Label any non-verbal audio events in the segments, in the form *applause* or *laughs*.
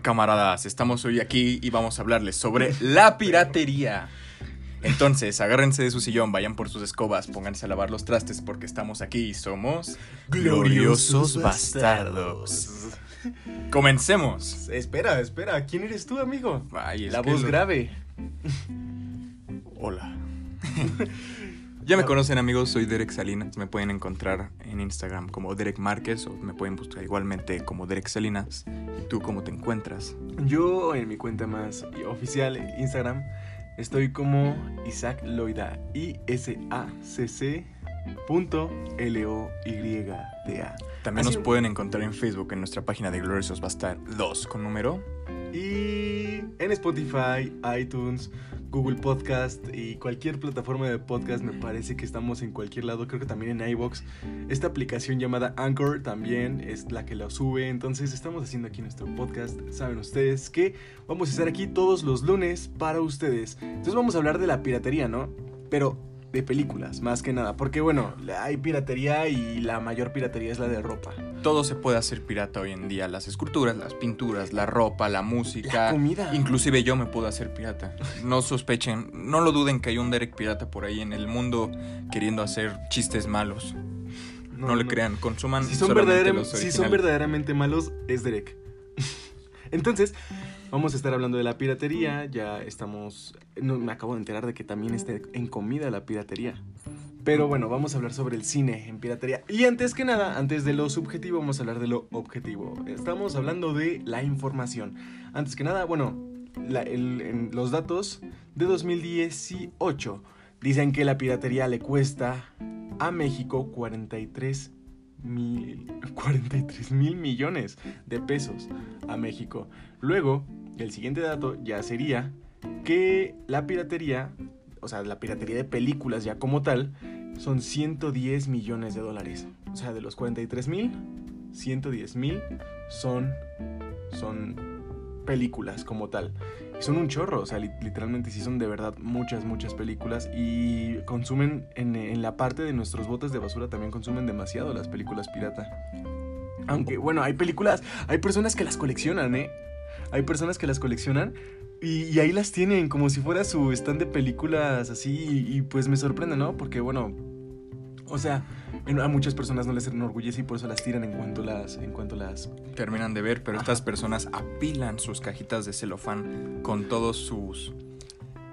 camaradas? Estamos hoy aquí y vamos a hablarles sobre la piratería. Entonces, agárrense de su sillón, vayan por sus escobas, pónganse a lavar los trastes porque estamos aquí y somos gloriosos bastardos. Comencemos. Espera, espera, ¿quién eres tú, amigo? Ay, La voz lo- grave. Hola. *laughs* ya me conocen amigos, soy Derek Salinas. Me pueden encontrar en Instagram como Derek Márquez o me pueden buscar igualmente como Derek Salinas. ¿Y tú cómo te encuentras? Yo en mi cuenta más oficial, Instagram, estoy como Isaac Loida. I-S-A-C-C punto L-O-Y-D-A. También Así- nos pueden encontrar en Facebook en nuestra página de Gloriosos Bastar 2 con número. Y en Spotify, iTunes, Google Podcast y cualquier plataforma de podcast me parece que estamos en cualquier lado, creo que también en iBox. Esta aplicación llamada Anchor también es la que la sube, entonces estamos haciendo aquí nuestro podcast. Saben ustedes que vamos a estar aquí todos los lunes para ustedes. Entonces vamos a hablar de la piratería, ¿no? Pero de películas, más que nada, porque bueno, hay piratería y la mayor piratería es la de ropa. Todo se puede hacer pirata hoy en día. Las esculturas, las pinturas, la ropa, la música. La comida. Inclusive yo me puedo hacer pirata. No sospechen, no lo duden que hay un Derek pirata por ahí en el mundo queriendo hacer chistes malos. No, le crean, consuman Si son, los si son verdaderamente malos, es Derek. *laughs* Entonces, vamos a estar hablando de la piratería. Ya estamos. No, me acabo de enterar de que también está en comida la piratería. Pero bueno, vamos a hablar sobre el cine en piratería. Y antes que nada, antes de lo subjetivo, vamos a hablar de lo objetivo. Estamos hablando de la información. Antes que nada, bueno, los datos de 2018 dicen que la piratería le cuesta a México 43 mil, 43 mil millones de pesos a México. Luego, el siguiente dato ya sería que la piratería, o sea, la piratería de películas ya como tal, son 110 millones de dólares. O sea, de los 43 mil, 110 mil son, son películas como tal. Y son un chorro, o sea, li- literalmente sí son de verdad muchas, muchas películas y consumen en, en la parte de nuestros botes de basura también consumen demasiado las películas pirata. Aunque, bueno, hay películas, hay personas que las coleccionan, ¿eh? Hay personas que las coleccionan y, y ahí las tienen como si fuera su stand de películas así y, y, pues me sorprende, ¿no? Porque, bueno, o sea, a muchas personas no les enorgullece y por eso las tiran en cuanto las, en cuanto las Terminan de ver, pero Ajá. estas personas apilan sus cajitas de celofán con todos sus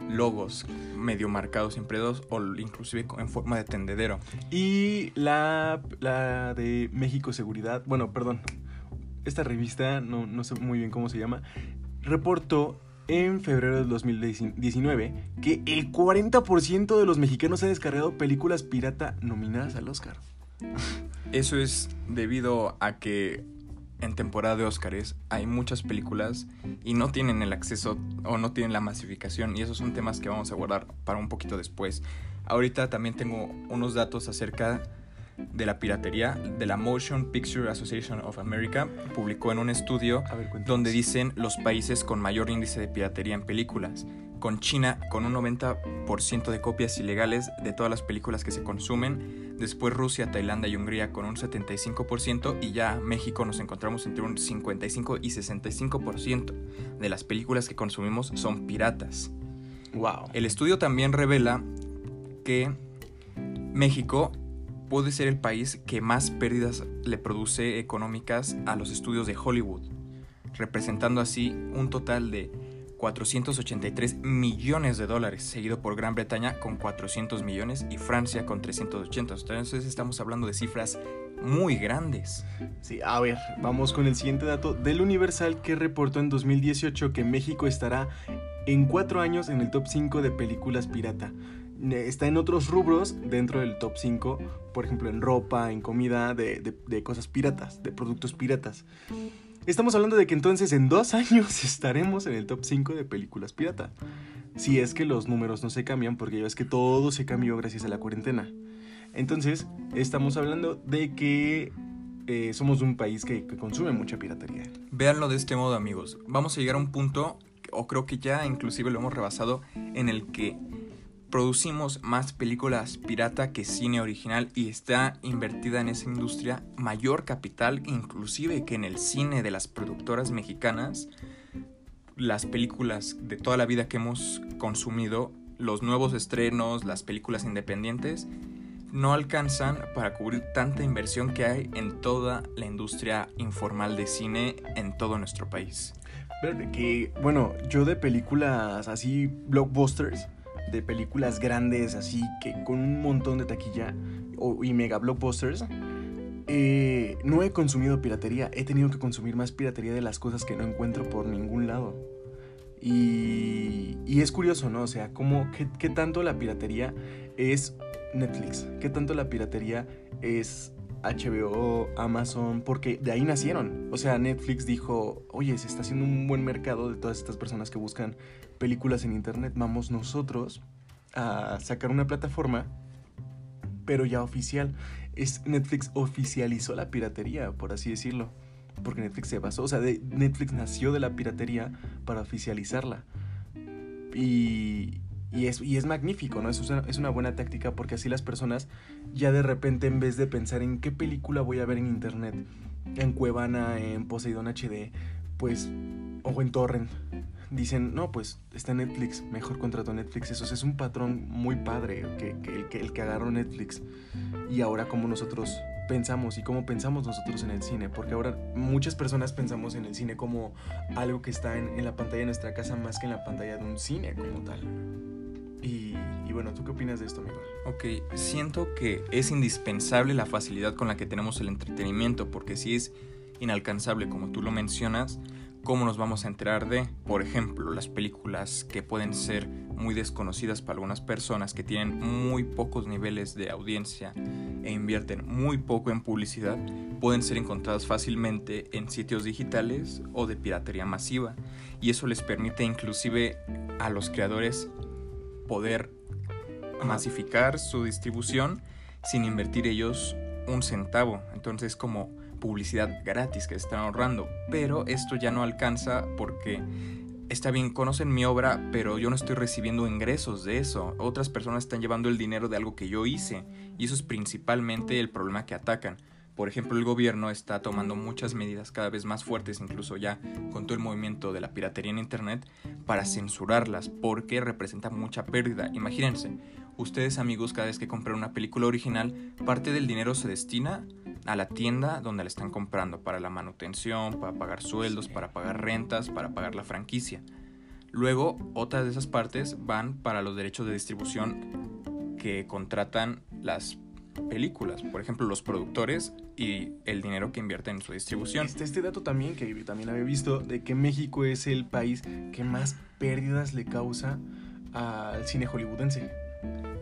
logos medio marcados impresos o inclusive en forma de tendedero. Y la, la de México Seguridad, bueno, perdón, esta revista, no, no sé muy bien cómo se llama, reportó en febrero del 2019 que el 40% de los mexicanos ha descargado películas pirata nominadas al Oscar. Eso es debido a que en temporada de Óscares hay muchas películas y no tienen el acceso o no tienen la masificación y esos son temas que vamos a guardar para un poquito después. Ahorita también tengo unos datos acerca de la piratería de la Motion Picture Association of America publicó en un estudio ver, donde dicen los países con mayor índice de piratería en películas, con China con un 90% de copias ilegales de todas las películas que se consumen, después Rusia, Tailandia y Hungría con un 75% y ya México nos encontramos entre un 55 y 65% de las películas que consumimos son piratas. Wow. El estudio también revela que México puede ser el país que más pérdidas le produce económicas a los estudios de Hollywood, representando así un total de 483 millones de dólares, seguido por Gran Bretaña con 400 millones y Francia con 380. Entonces estamos hablando de cifras muy grandes. Sí, a ver, vamos con el siguiente dato del Universal que reportó en 2018 que México estará en cuatro años en el top 5 de películas pirata. Está en otros rubros dentro del top 5, por ejemplo en ropa, en comida, de, de- de cosas piratas, de productos piratas. Estamos hablando de que entonces en dos *laughs* años estaremos en el top 5 de películas pirata. Si es que los números no se cambian, porque ya ves que todo se cambió gracias a la cuarentena. Entonces, estamos hablando de que eh, somos un país que, que consume mucha piratería. Véanlo de este modo, amigos. Vamos a llegar a un punto, o creo que ya inclusive lo hemos rebasado, en el que producimos más películas pirata que cine original y está invertida en esa industria mayor capital inclusive que en el cine de las productoras mexicanas. Las películas de toda la vida que hemos consumido, los nuevos estrenos, las películas independientes, no alcanzan para cubrir tanta inversión que hay en toda la industria informal de cine en todo nuestro país. Que, bueno, yo de películas así, blockbusters, de películas grandes, así que con un montón de taquilla y mega blockbusters, eh, no he consumido piratería. He tenido que consumir más piratería de las cosas que no encuentro por ningún lado. Y, y es curioso, ¿no? O sea, ¿cómo, qué, qué tanto la piratería es Netflix? ¿Qué tanto la piratería es HBO, Amazon, porque de ahí nacieron. O sea, Netflix dijo, oye, se está haciendo un buen mercado de todas estas personas que buscan películas en Internet. Vamos nosotros a sacar una plataforma, pero ya oficial. Es, Netflix oficializó la piratería, por así decirlo. Porque Netflix se basó, o sea, Netflix nació de la piratería para oficializarla. Y, y es, y es magnífico, ¿no? Es una, es una buena táctica porque así las personas ya de repente en vez de pensar en qué película voy a ver en internet, en Cuevana, en Poseidon HD, pues, o en Torrent, dicen, no, pues está Netflix, mejor contrato Netflix. Eso es un patrón muy padre que, que, que el que agarró Netflix. Y ahora como nosotros pensamos y cómo pensamos nosotros en el cine, porque ahora muchas personas pensamos en el cine como algo que está en, la pantalla de nuestra casa más que en la pantalla de un cine como tal. Y, bueno, ¿tú qué opinas de esto, amigo? Ok, siento que es indispensable la facilidad con la que tenemos el entretenimiento, porque si es inalcanzable, como tú lo mencionas, ¿cómo nos vamos a enterar de, por ejemplo, las películas que pueden ser muy desconocidas para algunas personas que tienen muy pocos niveles de audiencia e invierten muy poco en publicidad, pueden ser encontradas fácilmente en sitios digitales o de piratería masiva, y eso les permite inclusive a los creadores poder masificar su distribución sin invertir ellos un centavo. Entonces como publicidad gratis que están ahorrando. Pero esto ya no alcanza porque está bien, conocen mi obra, pero yo no estoy recibiendo ingresos de eso. Otras personas están llevando el dinero de algo que yo hice. Y eso es principalmente el problema que atacan. Por ejemplo, el gobierno está tomando muchas medidas cada vez más fuertes, incluso ya con todo el movimiento de la piratería en Internet, para censurarlas, porque representa mucha pérdida. Imagínense, ustedes amigos, cada vez que compran una película original, parte del dinero se destina a la tienda donde la están comprando, para la manutención, para pagar sueldos, para pagar rentas, para pagar la franquicia. Luego, otras de esas partes van para los derechos de distribución que contratan las películas, por ejemplo, los productores y el dinero que invierten en su distribución. Este, este dato también, que también había visto, de que México es el país que más pérdidas le causa al cine hollywoodense.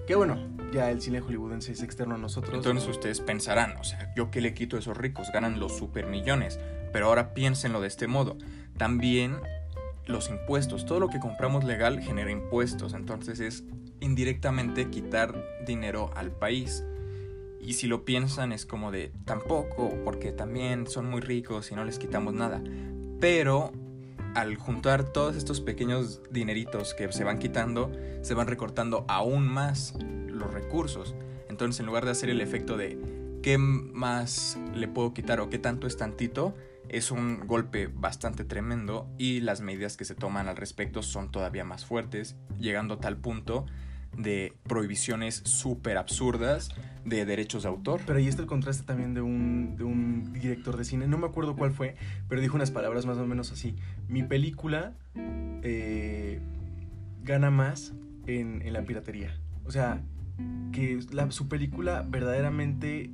Que bueno, ya el cine hollywoodense es externo a nosotros. Entonces ustedes pensarán, o sea, yo qué le quito a esos ricos, ganan los super millones. Pero ahora piénsenlo de este modo. También los impuestos, todo lo que compramos legal genera impuestos, entonces es indirectamente quitar dinero al país. Y si lo piensan es como de tampoco, porque también son muy ricos y no les quitamos nada. Pero al juntar todos estos pequeños dineritos que se van quitando, se van recortando aún más los recursos. Entonces en lugar de hacer el efecto de qué más le puedo quitar o qué tanto es tantito, es un golpe bastante tremendo y las medidas que se toman al respecto son todavía más fuertes, llegando a tal punto de prohibiciones súper absurdas de derechos de autor. Pero ahí está el contraste también de un, de un director de cine, no me acuerdo cuál fue, pero dijo unas palabras más o menos así. Mi película eh, gana más en, en, la piratería. O sea, que la, su película verdaderamente...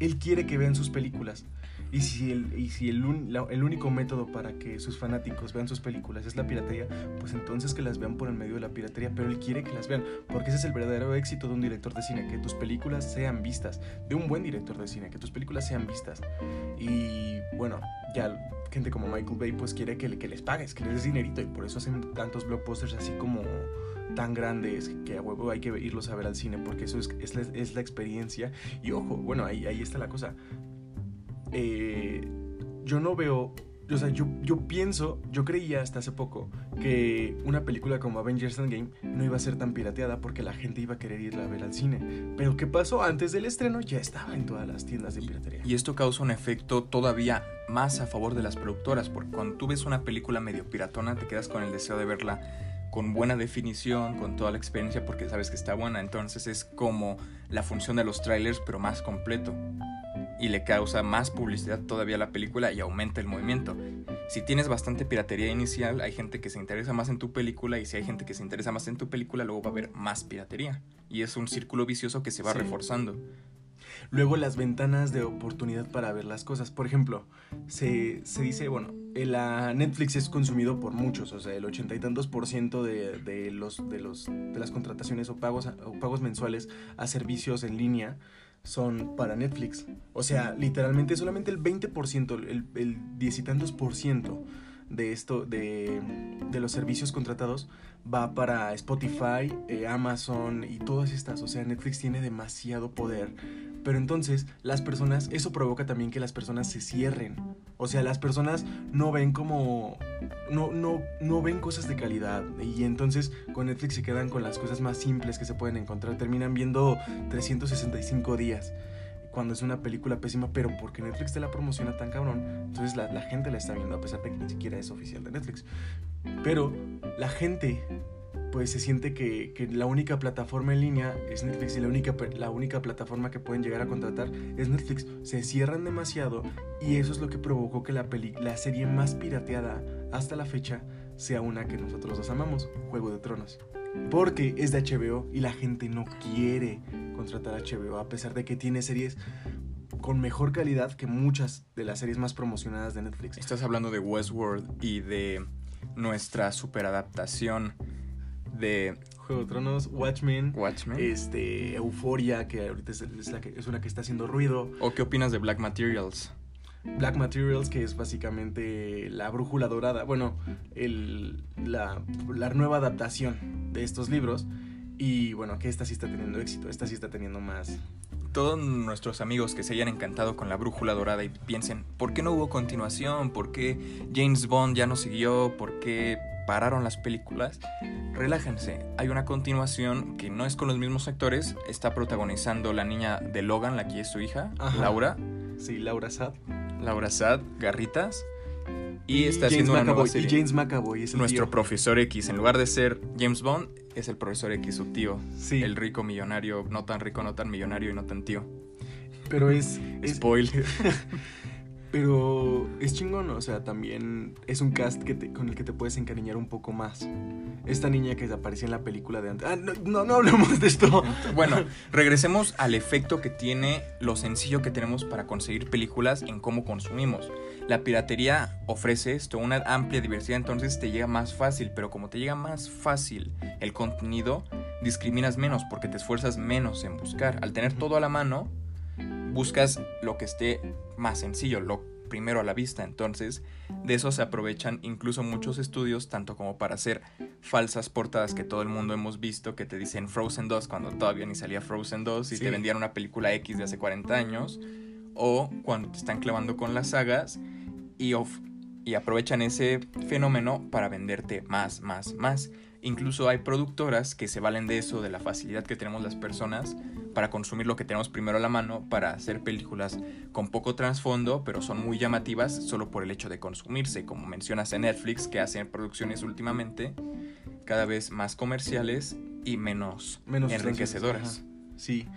Él quiere que vean sus películas. Y si, el, y si el, el, único método para que sus fanáticos vean sus películas es la piratería, pues entonces que las vean por el medio de la piratería, pero él quiere que las vean, porque ese es el verdadero éxito de un director de cine, que tus películas sean vistas, de un buen director de cine, que tus películas sean vistas. Y bueno, ya gente como Michael Bay pues quiere que, que les pagues, que les des dinerito, y por eso hacen tantos blockbusters así como tan grandes que a huevo hay que irlos a ver al cine porque eso es, es, la, es la experiencia y ojo, bueno, ahí, ahí está la cosa eh, yo no veo o sea, yo, yo pienso, yo creía hasta hace poco que una película como Avengers Endgame no iba a ser tan pirateada porque la gente iba a querer irla a ver al cine. Pero ¿qué pasó? Antes del estreno ya estaba en todas las tiendas de piratería. Y esto causa un efecto todavía más a favor de las productoras, porque cuando tú ves una película medio piratona te quedas con el deseo de verla con buena definición, con toda la experiencia, porque sabes que está buena. Entonces es como la función de los trailers, pero más completo y le causa más publicidad todavía a la película y aumenta el movimiento. Si tienes bastante piratería inicial, hay gente que se interesa más en tu película y si hay gente que se interesa más en tu película, luego va a haber más piratería. Y es un círculo vicioso que se va reforzando. Luego las ventanas de oportunidad para ver las cosas. Por ejemplo, se, dice, bueno, la Netflix es consumido por muchos, o sea, el ochenta y tantos por ciento de, de, los, de, los, de las contrataciones o pagos, o pagos mensuales a servicios en línea son para Netflix. O sea, literalmente solamente el 20%, el, el 10 y tantos por ciento de esto, de, de, los servicios contratados, va para Spotify, eh, Amazon y todas estas. O sea, Netflix tiene demasiado poder pero entonces las personas, eso provoca también que las personas se cierren. O sea, las personas no ven como... No, no, no ven cosas de calidad. Y entonces con Netflix se quedan con las cosas más simples que se pueden encontrar. Terminan viendo 365 días cuando es una película pésima, pero porque Netflix te la promociona tan cabrón, entonces la, la, gente la está viendo a pesar de que ni siquiera es oficial de Netflix. Pero la gente pues se siente que, la única plataforma en línea es Netflix y la única, la única plataforma que pueden llegar a contratar es Netflix. Se cierran demasiado y eso es lo que provocó que la, la serie más pirateada hasta la fecha sea una que nosotros dos amamos, Juego de Tronos. Porque es de HBO y la gente no quiere contratar a HBO a pesar de que tiene series con mejor calidad que muchas de las series más promocionadas de Netflix. Estás hablando de Westworld y de nuestra superadaptación de Juego de Tronos, Watchmen, Watchmen. este, Euforia, que ahorita es, la que, es una que está haciendo ruido. ¿O qué opinas de Black Materials? Black Materials, que es básicamente la brújula dorada, bueno, el, la, la nueva adaptación de estos libros. Y bueno, que esta sí está teniendo éxito, esta sí está teniendo más, todos nuestros amigos que se hayan encantado con la brújula dorada y piensen, ¿por qué no hubo continuación? ¿Por qué James Bond ya no siguió? ¿Por qué pararon las películas? Relájense, hay una continuación que no es con los mismos actores, está protagonizando la niña de Logan, la que es su hija, Laura. Sí, Laura Sad. Laura Sad, Garritas. Y, está haciendo una nueva serie. Y James McAvoy es Nuestro profesor X. En lugar de ser James Bond, es el profesor X, su tío. Sí. El rico millonario, no tan rico, no tan millonario y no tan tío. Pero es. *laughs* Spoiler. Pero es chingón, o sea, también es un cast que con el que te puedes encariñar un poco más. Esta niña que aparecía en la película de antes. Ah, no, no, no hablemos de esto. *laughs* Bueno, regresemos al efecto que tiene lo sencillo que tenemos para conseguir películas en cómo consumimos. La piratería ofrece esto, una amplia diversidad, entonces te llega más fácil, pero como te llega más fácil el contenido, discriminas menos porque te esfuerzas menos en buscar. Al tener todo a la mano, buscas lo que esté más sencillo, lo primero a la vista. Entonces, de eso se aprovechan incluso muchos estudios, tanto como para hacer falsas portadas que todo el mundo hemos visto, que te dicen Frozen 2 cuando todavía ni salía Frozen 2 y te vendían una película X de hace 40 años, o cuando te están clavando con las sagas y, y aprovechan ese fenómeno para venderte más, más, más. Incluso hay productoras que se valen de eso, de la facilidad que tenemos las personas para consumir lo que tenemos primero a la mano, para hacer películas con poco trasfondo, pero son muy llamativas solo por el hecho de consumirse, como mencionas en Netflix, que hacen producciones últimamente cada vez más comerciales y menos, menos enriquecedoras. Sí,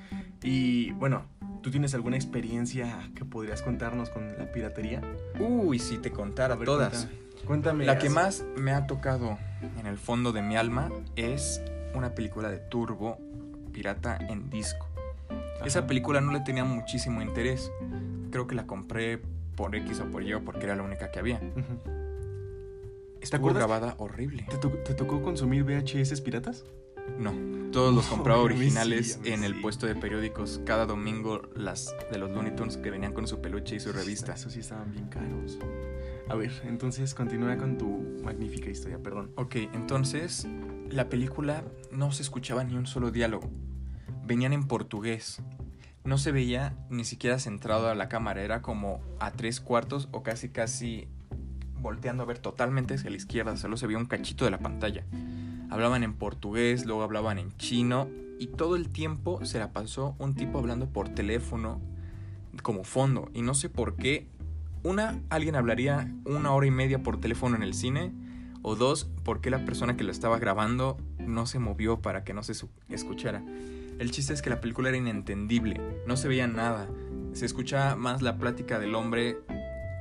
y bueno, ¿tú tienes alguna experiencia que podrías contarnos con la piratería? Uy, si te contara todas. Cuéntame. La que más me ha tocado en el fondo de mi alma es una película de Turbo Pirata en disco. Esa película no le tenía muchísimo interés. Creo que la compré por X o por Y porque era la única que había. Está grabada horrible. ¿Te, tocó consumir VHS piratas? No, todos los *laughs* compraba originales en el puesto de periódicos. Cada domingo las de los Looney Tunes que venían con su peluche y su revista. Eso sí estaban bien caros. A ver, entonces continúa con tu magnífica historia, perdón. Ok, entonces la película no se escuchaba ni un solo diálogo. Venían en portugués. No se veía ni siquiera centrado a la cámara, era como a tres cuartos o casi casi volteando a ver totalmente hacia la izquierda, solo se veía un cachito de la pantalla. Hablaban en portugués, luego hablaban en chino y todo el tiempo se la pasó un tipo hablando por teléfono como fondo. Y no sé por qué. Una, alguien hablaría una hora y media por teléfono en el cine. O dos, por qué la persona que lo estaba grabando no se movió para que no se escuchara. El chiste es que la película era inentendible, no se veía nada. Se escuchaba más la plática del hombre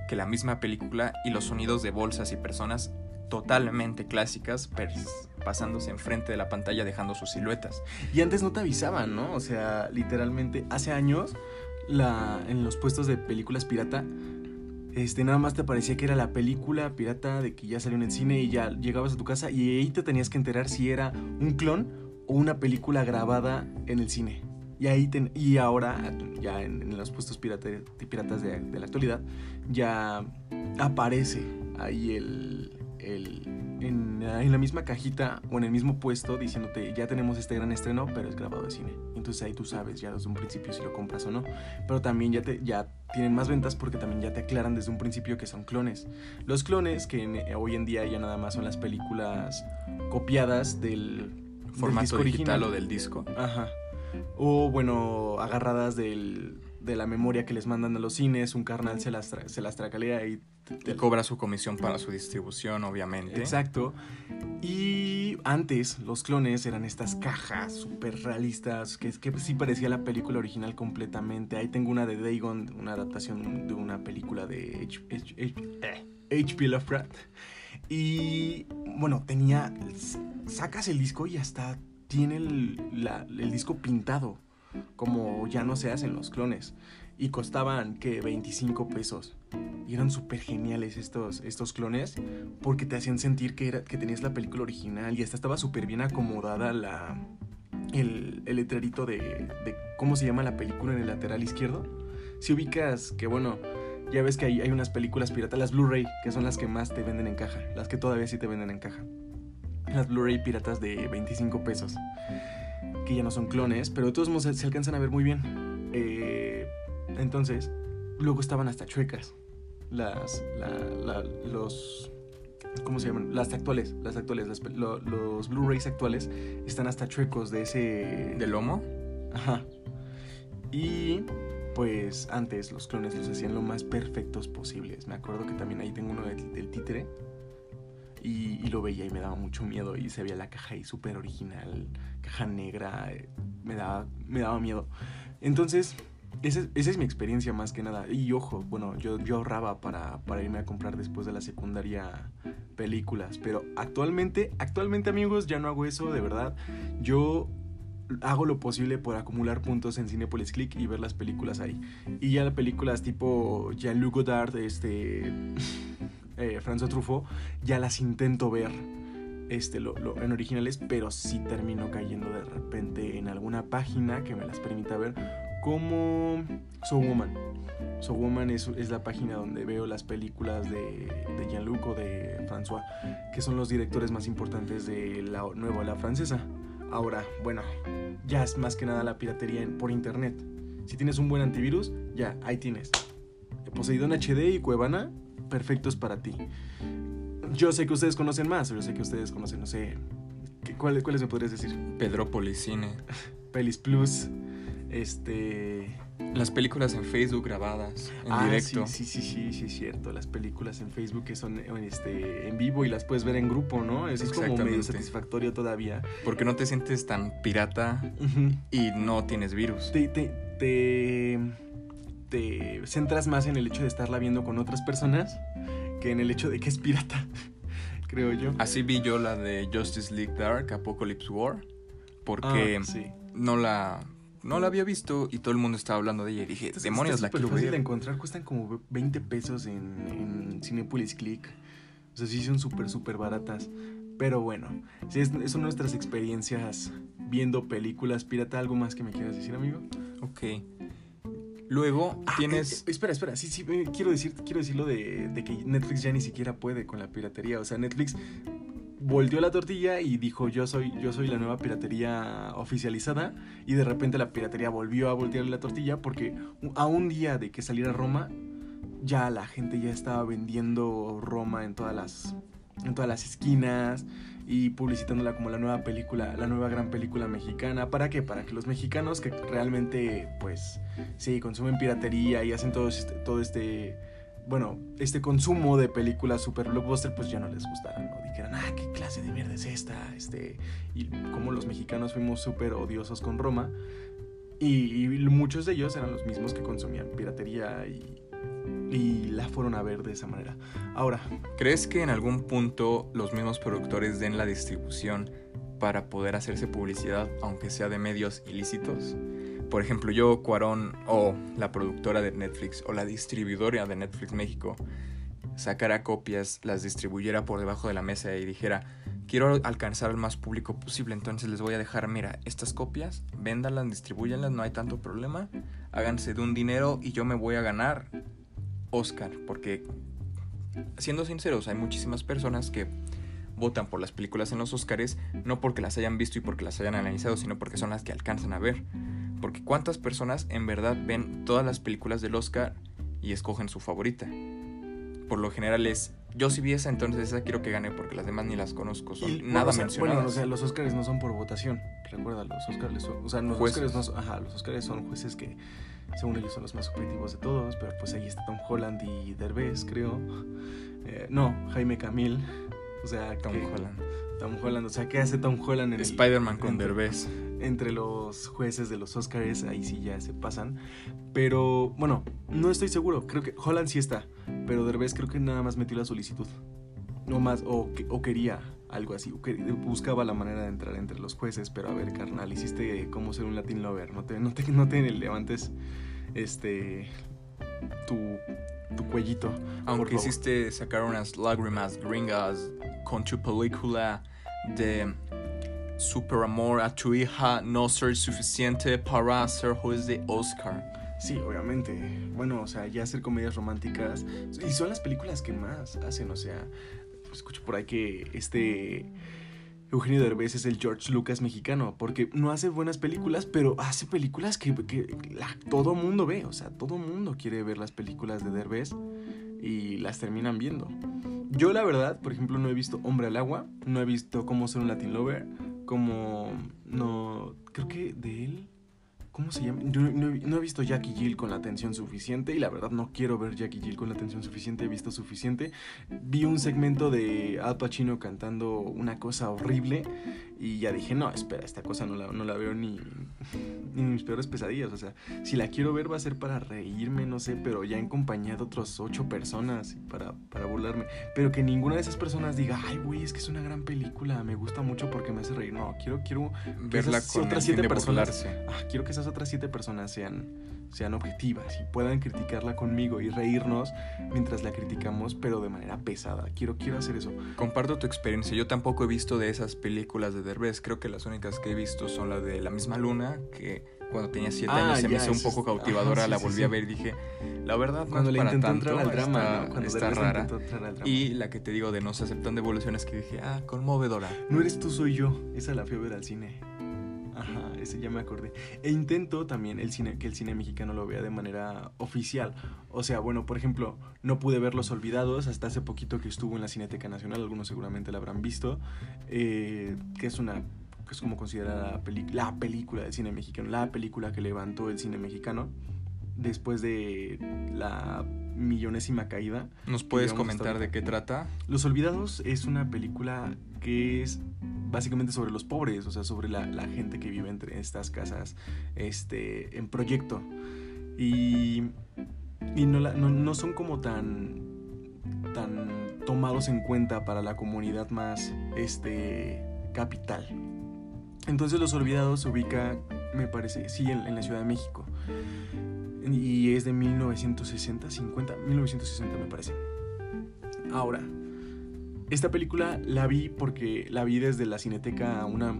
que la misma película y los sonidos de bolsas y personas totalmente clásicas pasándose enfrente de la pantalla dejando sus siluetas. Y antes no te avisaban, ¿no? O sea, literalmente hace años en los puestos de películas pirata, este, nada más te parecía que era la película pirata de que ya salió en el cine y ya llegabas a tu casa y ahí te tenías que enterar si era un clon o una película grabada en el cine. Y ahí y ahora, ya en, los puestos piratas de, de, la actualidad, ya aparece ahí el, el en, en, la misma cajita o en el mismo puesto diciéndote ya tenemos este gran estreno, pero es grabado de cine. Entonces ahí tú sabes ya desde un principio si lo compras o no. Pero también ya, te, ya tienen más ventas porque también ya te aclaran desde un principio que son clones. Los clones que hoy en día ya nada más son las películas copiadas del formato digital o del disco. Ajá. O bueno, agarradas del de la memoria que les mandan a los cines, un carnal se las, se las tracalea y... Te, cobra su comisión para su distribución, obviamente. Exacto. Y antes los clones eran estas cajas súper realistas, que, que sí parecía la película original completamente. Ahí tengo una de Dagon, una adaptación de una película de H.P. Lovecraft. Y bueno, tenía... Sacas el disco y hasta tiene el, el disco pintado como ya no se hacen los clones. Y costaban que 25 pesos. Y eran súper geniales estos, estos clones porque te hacían sentir que, era, que tenías la película original y hasta estaba súper bien acomodada la, el, el letrerito de, de, cómo se llama la película en el lateral izquierdo. Si ubicas que, bueno, ya ves que hay, hay unas películas piratas, las Blu-ray, que son las que más te venden en caja, las que todavía sí te venden en caja. Las Blu-ray piratas de 25 pesos que ya no son clones, pero de todos modos se, alcanzan a ver muy bien. Eh, entonces, luego estaban hasta chuecas. Las, los, ¿cómo se llaman? Las actuales, las actuales, los Blu-rays actuales están hasta chuecos de ese... ¿De lomo? Ajá. Y pues antes los clones los hacían lo más perfectos posibles. Me acuerdo que también ahí tengo uno del, del títere y, lo veía y me daba mucho miedo y se veía la caja ahí súper original, caja negra, eh, me daba, me daba miedo. Entonces, esa, es mi experiencia más que nada. Y ojo, bueno, yo, ahorraba para, para, irme a comprar después de la secundaria películas. Pero actualmente, actualmente amigos, ya no hago eso, de verdad. Yo hago lo posible por acumular puntos en Cinepolis Click y ver las películas ahí. Y ya las películas tipo Jean-Luc Godard, este *laughs* eh, François Truffaut, ya las intento ver este, en originales, pero sí termino cayendo de repente en alguna página que me las permita ver, como So Woman. So Woman es, es la página donde veo las películas de, de Jean-Luc o de François, que son los directores más importantes de la nueva la francesa. Ahora, bueno, ya es más que nada la piratería por internet. Si tienes un buen antivirus, ya, ahí tienes. Poseidón HD y Cuevana perfectos para ti. Yo sé que ustedes conocen más, yo sé que ustedes conocen, no sé, ¿cuáles, ¿cuáles me podrías decir? Pedrópolis Cine. *laughs* Pelis Plus, este... Las películas en Facebook grabadas en ah, directo. Sí, sí, sí, sí, es cierto. Las películas en Facebook que son este, en vivo y las puedes ver en grupo, ¿no? Eso es como medio satisfactorio todavía. Porque no te sientes tan pirata y no tienes virus. Te, te, te, te centras más en el hecho de estarla viendo con otras personas que en el hecho de que es pirata, *laughs* creo yo. Así vi yo la de Justice League Dark, Apocalypse War, porque ah, no la no la había visto y todo el mundo estaba hablando de ella y dije, demonios, la quiero fácil de encontrar, cuestan como 20 pesos en, en Cinepolis Click. O sea, sí son súper, súper baratas. Pero bueno, si es, son nuestras experiencias viendo películas pirata. ¿Algo más que me quieras decir, amigo? Ok. Luego ah, tienes. Eh, espera, espera. Sí, sí, eh, quiero, decir, quiero decirlo de, de, que Netflix ya ni siquiera puede con la piratería. O sea, Netflix volteó la tortilla y dijo: Yo soy, yo soy la nueva piratería oficializada. Y de repente la piratería volvió a voltear la tortilla porque a un día de que saliera Roma, ya la gente ya estaba vendiendo Roma en todas las, en todas las esquinas y publicitándola como la nueva película, la nueva gran película mexicana. ¿Para qué? Para que los mexicanos que realmente, pues, sí, consumen piratería y hacen todo este, todo este bueno, este consumo de películas super blockbuster, pues ya no les gustara, ¿no? Dijeran, ah, qué clase de mierda es esta, este, y como los mexicanos fuimos súper odiosos con Roma, y, muchos de ellos eran los mismos que consumían piratería y, y la fueron a ver de esa manera. Ahora, ¿crees que en algún punto los mismos productores den la distribución para poder hacerse publicidad, aunque sea de medios ilícitos? Por ejemplo, yo, Cuarón, o la productora de Netflix, o la distribuidora de Netflix México, sacara copias, las distribuyera por debajo de la mesa y dijera, quiero alcanzar al más público posible, entonces les voy a dejar, mira, estas copias, véndanlas, distribuyanlas, no hay tanto problema, háganse de un dinero y yo me voy a ganar Oscar, porque, siendo sinceros, hay muchísimas personas que votan por las películas en los Oscars no porque las hayan visto y porque las hayan analizado, sino porque son las que alcanzan a ver. Porque cuántas personas en verdad ven todas las películas del Oscar y escogen su favorita. Por lo general es, yo si vi esa, entonces esa quiero que gane porque las demás ni las conozco, son nada mencionadas. Bueno, o sea, los Oscars no son por votación, recuerda, los Oscars son, o sea, los Oscars no, ajá, los Oscars son jueces que según ellos son los más objetivos de todos, pero pues ahí está Tom Holland y Derbez, creo. Eh, no, Jaime Camil, o sea, Tom Holland. Tom Holland, o sea, ¿qué hace Tom Holland en Spider-Man con Derbez? Entre los jueces de los Oscars, ahí sí ya se pasan. Pero, bueno, no estoy seguro. Creo que Holland sí está. Pero Derbez creo que nada más metió la solicitud. No más, o, o quería algo así. buscaba la manera de entrar entre los jueces. Pero a ver, carnal, hiciste cómo ser un Latin lover. No te, no te, no te levantes este tu, tu cuellito. Aunque hiciste sacar unas lágrimas gringas con tu película de super amor a tu hija no ser suficiente para ser juez de Oscar. Sí, obviamente. Bueno, o sea, ya hacer comedias románticas. Y son las películas que más hacen, o sea, escucho por ahí que este Eugenio Derbez es el George Lucas mexicano, porque no hace buenas películas, pero hace películas que, todo mundo ve, o sea, todo mundo quiere ver las películas de Derbez y las terminan viendo. Yo la verdad, por ejemplo, no he visto Hombre al Agua, no he visto Cómo ser un Latin Lover, como no, creo que de él ¿Cómo se llama? Yo no, he visto Jackie Jill con la atención suficiente y la verdad no quiero ver Jackie Jill con la atención suficiente, he visto suficiente. Vi un segmento de Al Pacino cantando una cosa horrible y ya dije, no, espera, esta cosa no la, no la veo ni, *laughs* ni en mis peores pesadillas. O sea, si la quiero ver va a ser para reírme, no sé, pero ya en compañía de otras ocho personas para, para burlarme. Pero que ninguna de esas personas diga, ay, güey, es que es una gran película, me gusta mucho porque me hace reír. No, quiero, quiero verla con otras siete personas. Ah, quiero que otras siete personas sean, sean objetivas y puedan criticarla conmigo y reírnos mientras la criticamos, pero de manera pesada. Quiero, quiero hacer eso. Comparto tu experiencia. Yo tampoco he visto de esas películas de Derbez. Creo que las únicas que he visto son las de La misma luna, que cuando tenía siete ah, años se me hizo un poco cautivadora, la volví a ver y dije, la verdad, cuando le intentó entrar al drama, está, rara. Y la que te digo de no se aceptan devoluciones que dije, ah, conmovedora. No eres tú, soy yo. Esa la fui a ver al cine. Ajá, ese ya me acordé. E intento también el cine, que el cine mexicano lo vea de manera oficial. O sea, bueno, por ejemplo, no pude ver Los Olvidados hasta hace poquito que estuvo en la Cineteca Nacional, algunos seguramente la habrán visto, eh, que es una que es como considerada la, la película del cine mexicano, la película que levantó el cine mexicano después de la millonésima caída. ¿Nos puedes comentar de qué trata? Los Olvidados es una película que es básicamente sobre los pobres, o sea, sobre la, gente que vive entre estas casas este, en proyecto. Y, y no, no, son como tan, tan tomados en cuenta para la comunidad más este, capital. Entonces Los Olvidados se ubica, me parece, sí, en, la Ciudad de México. Y es de 1960, 50, 1960 me parece. Ahora, esta película la vi porque la vi desde la cineteca una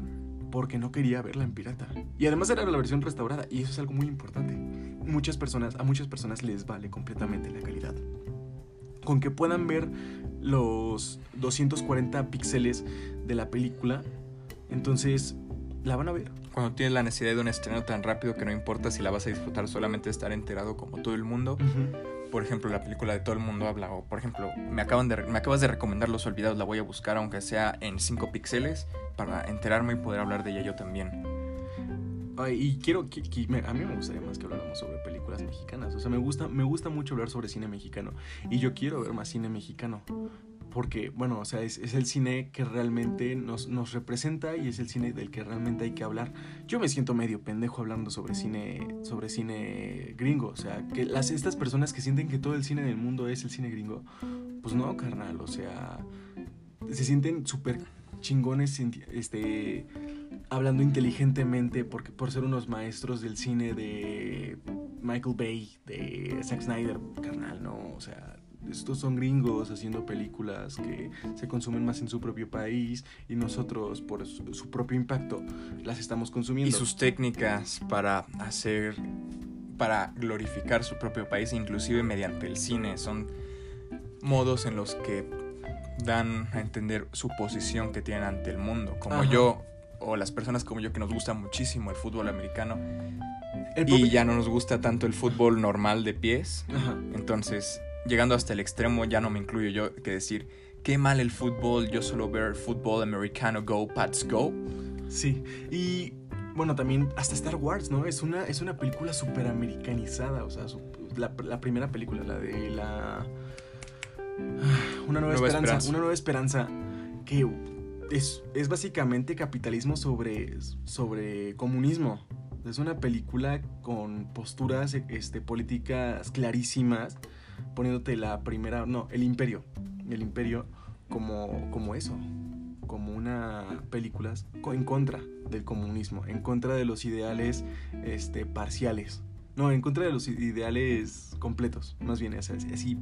porque no quería verla en pirata. Y además era la versión restaurada y eso es algo muy importante. Muchas personas, a muchas personas les vale completamente la calidad. Con que puedan ver los 240 píxeles de la película, entonces la van a ver. Cuando tienes la necesidad de un estreno tan rápido que no importa si la vas a disfrutar, solamente estar enterado como todo el mundo, por ejemplo, la película de Todo el Mundo Habla, o por ejemplo, me, acaban de, me acabas de recomendar Los Olvidados, la voy a buscar aunque sea en 5 píxeles para enterarme y poder hablar de ella yo también. y quiero que, a mí me gustaría más que habláramos sobre películas mexicanas. O sea, me gusta, me gusta mucho hablar sobre cine mexicano. Y yo quiero ver más cine mexicano porque, bueno, o sea, es, el cine que realmente nos, nos, representa y es el cine del que realmente hay que hablar. Yo me siento medio pendejo hablando sobre cine, sobre cine gringo, o sea, que las, estas personas que sienten que todo el cine del mundo es el cine gringo, pues no, carnal, o sea, se sienten súper chingones, este, hablando inteligentemente porque, por ser unos maestros del cine de Michael Bay, de Zack Snyder, carnal, no, o sea estos son gringos haciendo películas que se consumen más en su propio país y nosotros por su, propio impacto las estamos consumiendo. Y sus técnicas para hacer, para glorificar su propio país, inclusive mediante el cine, son modos en los que dan a entender su posición que tienen ante el mundo, como yo o las personas como yo que nos gusta muchísimo el fútbol americano. y ya no nos gusta tanto el fútbol normal de pies. Entonces llegando hasta el extremo, ya no me incluyo yo que decir, qué mal el fútbol, yo solo ver fútbol americano, go, Pats, go. Sí, y bueno, también hasta Star Wars, ¿no? Es una, es una película súper americanizada, o sea, la, primera película, la de la... Una nueva, esperanza, Una nueva esperanza que es, es básicamente capitalismo sobre, sobre comunismo. Es una película con posturas este, políticas clarísimas poniéndote la primera, no, el imperio, el imperio como, como eso, como una película en contra del comunismo, en contra de los ideales este, parciales. No, en contra de los ideales completos, más bien así, así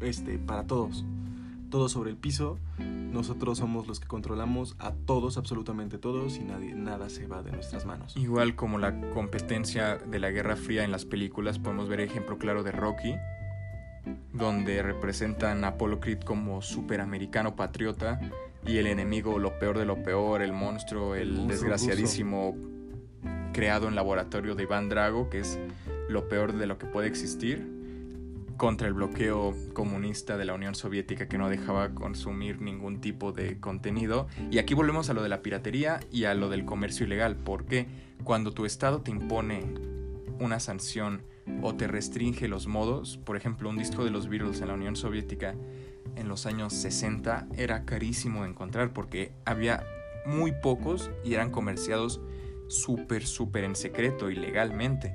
este, para todos. Todo sobre el piso, nosotros somos los que controlamos a todos, absolutamente todos, y nadie, nada se va de nuestras manos. Igual como la competencia de la Guerra Fría en las películas, podemos ver ejemplo claro de Rocky, donde representan a Apollo Creed como superamericano patriota y el enemigo lo peor de lo peor, el monstruo, el, desgraciadísimo creado en laboratorio de Iván Drago, que es lo peor de lo que puede existir, contra el bloqueo comunista de la Unión Soviética que no dejaba consumir ningún tipo de contenido. Y aquí volvemos a lo de la piratería y a lo del comercio ilegal, porque cuando tu Estado te impone una sanción o te restringe los modos. Por ejemplo, un disco de los Beatles en la Unión Soviética en los años 60 era carísimo de encontrar porque había muy pocos y eran comerciados súper, súper en secreto, ilegalmente.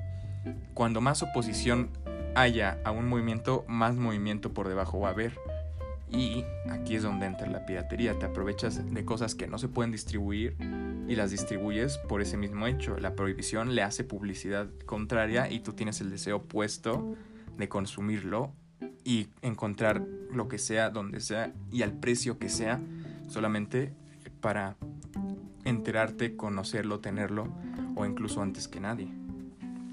Cuando más oposición haya a un movimiento, más movimiento por debajo va a haber. Y aquí es donde entra la piratería. Te aprovechas de cosas que no se pueden distribuir y las distribuyes por ese mismo hecho. La prohibición le hace publicidad contraria y tú tienes el deseo puesto de consumirlo y encontrar lo que sea, donde sea y al precio que sea, solamente para enterarte, conocerlo, tenerlo o incluso antes que nadie.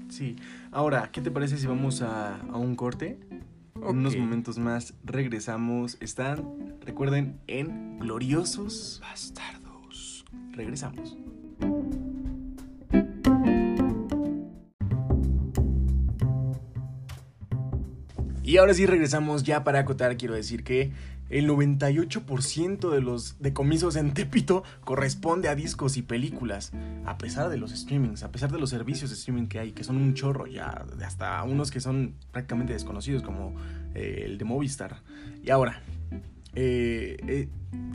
Sí. Ahora, ¿qué te parece si vamos a, a un corte? En unos momentos más regresamos. Están, recuerden, en Gloriosos Bastardos. Regresamos. Y ahora sí regresamos ya para acotar, quiero decir que el 98% de los decomisos en Tepito corresponde a discos y películas, a pesar de los streamings, a pesar de los servicios de streaming que hay, que son un chorro ya, hasta unos que son prácticamente desconocidos como eh, el de Movistar. Y ahora, eh, eh,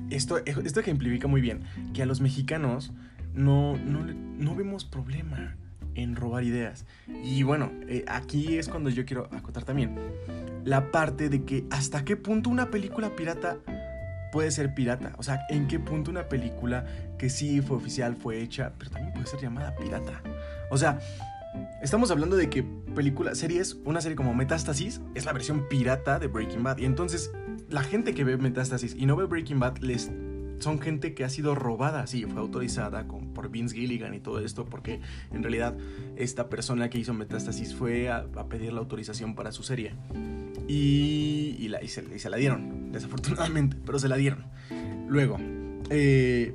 esto, esto ejemplifica muy bien que a los mexicanos no, no, no vemos problema en robar ideas. Y bueno, aquí es cuando yo quiero acotar también la parte de que hasta qué punto una película pirata puede ser pirata. O sea, en qué punto una película que sí fue oficial, fue hecha, pero también puede ser llamada pirata. O sea, estamos hablando de que películas, series, una serie como Metástasis es la versión pirata de Breaking Bad. Y entonces la gente que ve Metástasis y no ve Breaking Bad les son gente que ha sido robada, sí, fue autorizada con, por Vince Gilligan y todo esto, porque en realidad esta persona que hizo Metástasis fue a, pedir la autorización para su serie. Y, la, se, la dieron, desafortunadamente, pero se la dieron. Luego, eh,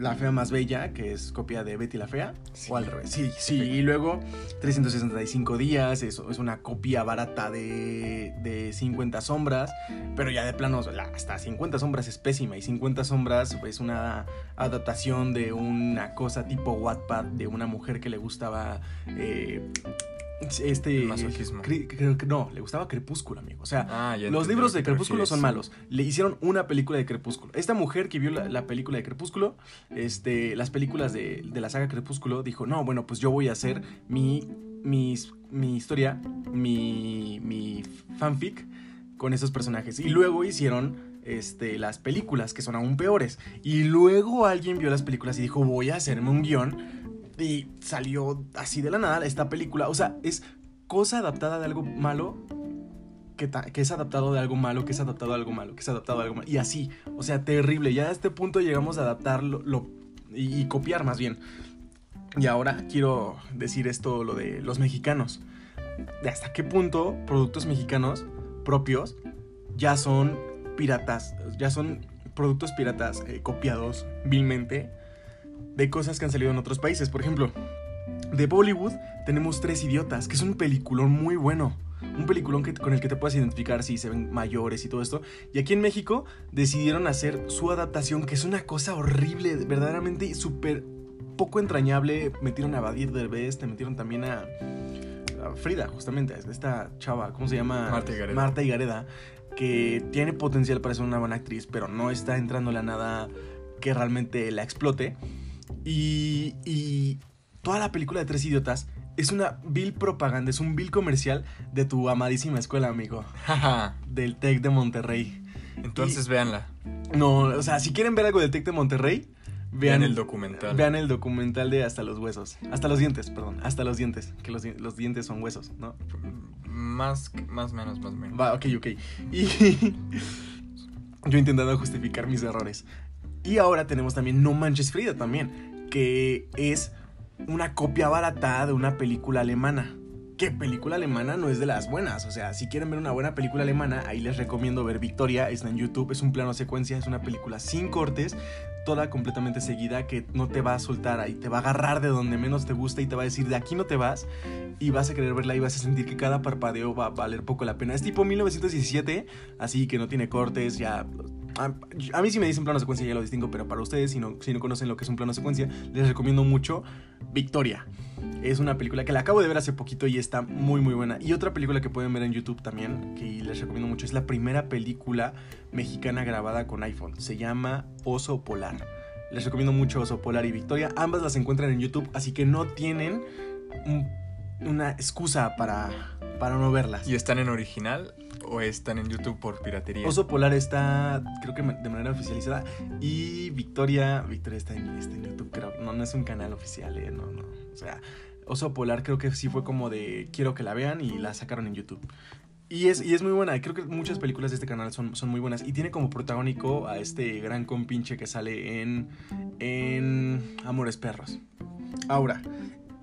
La Fea Más Bella, que es copia de Betty la Fea, Sí. o al revés. Sí, sí. Y luego 365 días, eso es una copia barata de, de 50 sombras, pero ya de plano, la- hasta 50 sombras es pésima y 50 sombras es una adaptación de una cosa tipo Wattpad de una mujer que le gustaba... eh, este El masoquismo. cre- creo que no, le gustaba Crepúsculo, amigo. O sea, Ah, los libros de Crepúsculo son malos. Le hicieron una película de Crepúsculo. Esta mujer que vio la, la película de Crepúsculo, este, las películas de, de la saga Crepúsculo, dijo, no, bueno, pues yo voy a hacer mi, mi, mi historia, mi, mi fanfic con esos personajes. Y luego hicieron este, las películas, que son aún peores. Y luego alguien vio las películas y dijo, voy a hacerme un guion. Y salió así de la nada esta película. O sea, es cosa adaptada de algo malo que, que es adaptado de algo malo, que es adaptado de algo malo, que es adaptado de algo malo. Y así, o sea, terrible. Ya a este punto llegamos a adaptarlo lo- y, y copiar más bien. Y ahora quiero decir esto, lo de los mexicanos. ¿De hasta qué punto productos mexicanos propios ya son piratas? Ya son productos piratas eh, copiados vilmente de cosas que han salido en otros países. Por ejemplo, de Bollywood tenemos Tres Idiotas, que es un peliculón muy bueno. Un peliculón que, con el que te puedes identificar si se ven mayores y todo esto. Y aquí en México decidieron hacer su adaptación, que es una cosa horrible, verdaderamente súper poco entrañable. Metieron a Badir Derbez, te metieron también a, a Frida, justamente, a esta chava, ¿cómo se llama? Marta Higareda. Marta Higareda, que tiene potencial para ser una buena actriz, pero no está entrándole a nada que realmente la explote. Y, y toda la película de Tres Idiotas es una vil propaganda, es un vil comercial de tu amadísima escuela, amigo. Del TEC de Monterrey. Entonces véanla. No, o sea, si quieren ver algo del TEC de Monterrey, Vean vean, el documental. Vean el documental de Hasta los Huesos. Hasta los dientes, perdón. Hasta los dientes. Que los, los dientes son huesos, ¿no? Más, más menos, más menos. Va, ok, ok. Y *laughs* yo intentando justificar mis errores. Y ahora tenemos también No Manches Frida también, que es una copia barata de una película alemana. Que película alemana no es de las buenas. O sea, si quieren ver una buena película alemana, ahí les recomiendo ver Victoria. Está en YouTube, es un plano secuencia, es una película sin cortes, toda completamente seguida, que no te va a soltar ahí, te va a agarrar de donde menos te gusta y te va a decir de aquí no te vas. Y vas a querer verla y vas a sentir que cada parpadeo va a valer poco la pena. Es tipo 1917, así que no tiene cortes, ya. A, mí si me dicen plano secuencia ya lo distingo, pero para ustedes, si no, si no conocen lo que es un plano secuencia, les recomiendo mucho Victoria. Es una película que la acabo de ver hace poquito y está muy muy buena. Y otra película que pueden ver en YouTube también, que les recomiendo mucho, es la primera película mexicana grabada con iPhone. Se llama Oso Polar. Les recomiendo mucho Oso Polar y Victoria. Ambas las encuentran en YouTube, así que no tienen un- una excusa para, para no verlas. ¿Y están en original o están en YouTube por piratería? Oso Polar está, creo que de manera oficializada. Y Victoria, Victoria está en, YouTube, pero no, es un canal oficial, ¿eh? No, no. O sea, Oso Polar creo que sí fue como de quiero que la vean y la sacaron en YouTube. Y es, y es muy buena, creo que muchas películas de este canal son, son muy buenas. Y tiene como protagónico a este gran compinche que sale en, en Amores Perros. Ahora,